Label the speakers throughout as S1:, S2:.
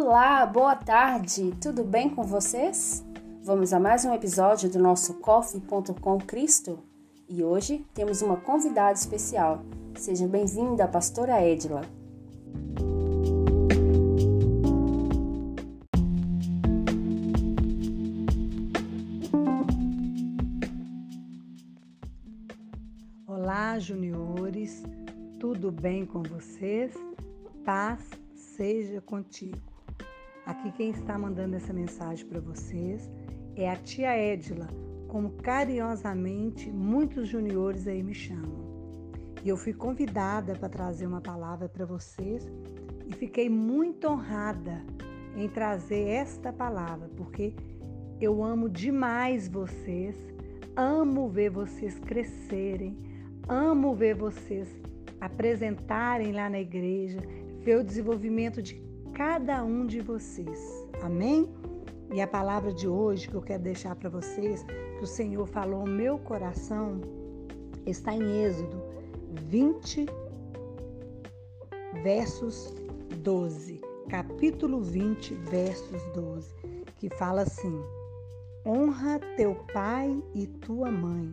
S1: Olá, boa tarde, tudo bem com vocês? Vamos a mais um episódio do nosso Coffee.com Cristo? E hoje temos uma convidada especial. Seja bem-vinda, pastora Edila.
S2: Olá, juniores, tudo bem com vocês? Paz seja contigo. Aqui quem está mandando essa mensagem para vocês é a tia Edila, como carinhosamente muitos juniores aí me chamam. E eu fui convidada para trazer uma palavra para vocês e fiquei muito honrada em trazer esta palavra, porque eu amo demais vocês, amo ver vocês crescerem, amo ver vocês apresentarem lá na igreja, ver o desenvolvimento de cada um de vocês. Amém? E a palavra de hoje que eu quero deixar para vocês, que o Senhor falou no meu coração, está em Êxodo 20, versos 12. Capítulo 20, versos 12, que fala assim: Honra teu pai e tua mãe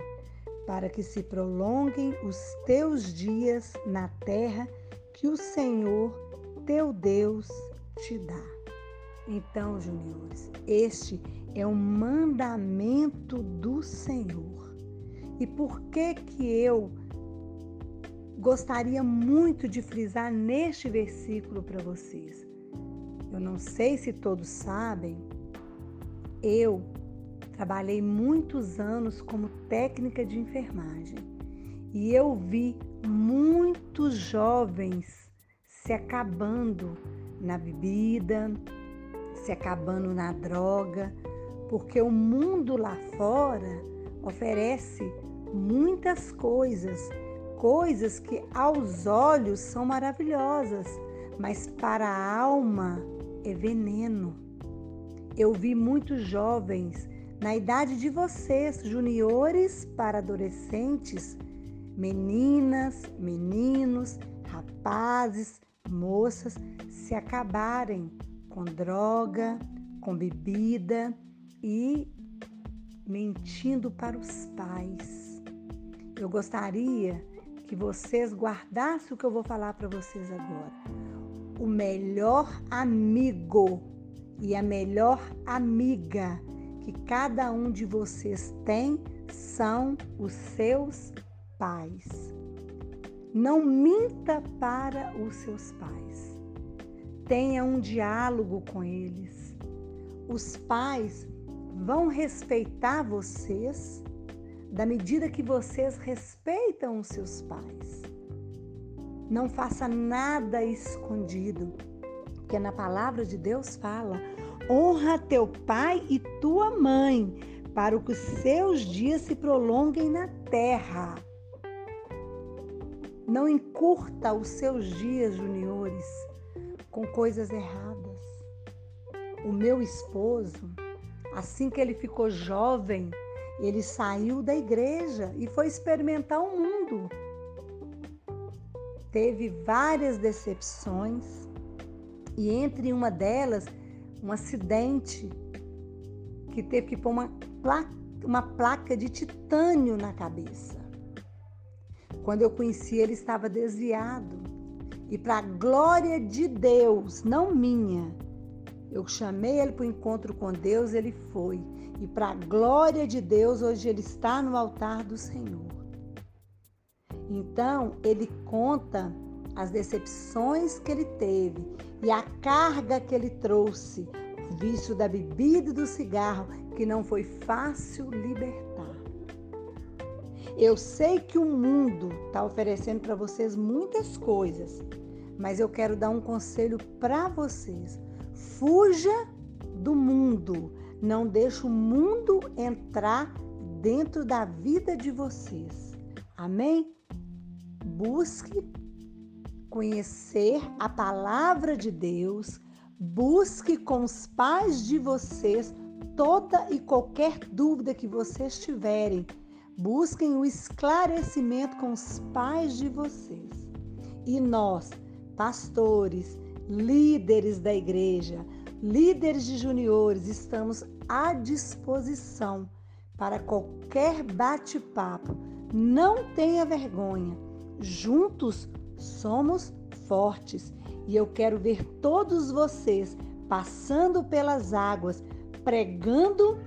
S2: para que se prolonguem os teus dias na terra que o Senhor teu Deus te dá. Então, juniores, este é um mandamento do Senhor. E por que que eu gostaria muito de frisar neste versículo para vocês? Eu não sei se todos sabem, eu Trabalhei muitos anos como técnica de enfermagem e eu vi muitos jovens se acabando na bebida, se acabando na droga, porque o mundo lá fora oferece muitas coisas, coisas que aos olhos são maravilhosas, mas para a alma é veneno. Eu vi muitos jovens na idade de vocês, juniores para adolescentes, meninas, meninos, rapazes, moças, se acabarem com droga, com bebida e mentindo para os pais. Eu gostaria que vocês guardassem o que eu vou falar para vocês agora. O melhor amigo e a melhor amiga que cada um de vocês tem são os seus pais. Não minta para os seus pais. Tenha um diálogo com eles. Os pais vão respeitar vocês da medida que vocês respeitam os seus pais. Não faça nada escondido, porque na palavra de Deus fala: Honra teu pai e tua mãe, para que os seus dias se prolonguem na terra. Não encurta os seus dias, juniores, com coisas erradas. O meu esposo, assim que ele ficou jovem, ele saiu da igreja e foi experimentar o mundo. Teve várias decepções e entre uma delas um acidente que teve que pôr uma placa, uma placa de titânio na cabeça. Quando eu conheci, ele estava desviado. E para a glória de Deus, não minha, eu chamei ele para o encontro com Deus, ele foi. E para a glória de Deus, hoje ele está no altar do Senhor. Então, ele conta as decepções que ele teve e a carga que ele trouxe, o vício da bebida e do cigarro, que não foi fácil libertar. Eu sei que o mundo está oferecendo para vocês muitas coisas, mas eu quero dar um conselho para vocês. Fuja do mundo. Não deixe o mundo entrar dentro da vida de vocês. Amém? Busque conhecer a palavra de Deus, busque com os pais de vocês toda e qualquer dúvida que vocês tiverem. Busquem o esclarecimento com os pais de vocês. E nós, pastores, líderes da igreja, líderes de juniores, estamos à disposição para qualquer bate-papo. Não tenha vergonha. Juntos somos fortes. E eu quero ver todos vocês passando pelas águas, pregando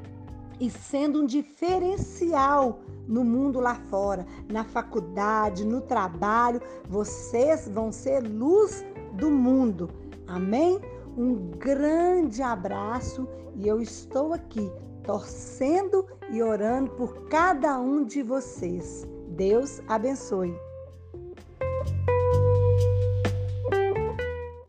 S2: e sendo um diferencial no mundo lá fora, na faculdade, no trabalho. Vocês vão ser luz do mundo. Amém? Um grande abraço e eu estou aqui torcendo e orando por cada um de vocês. Deus abençoe.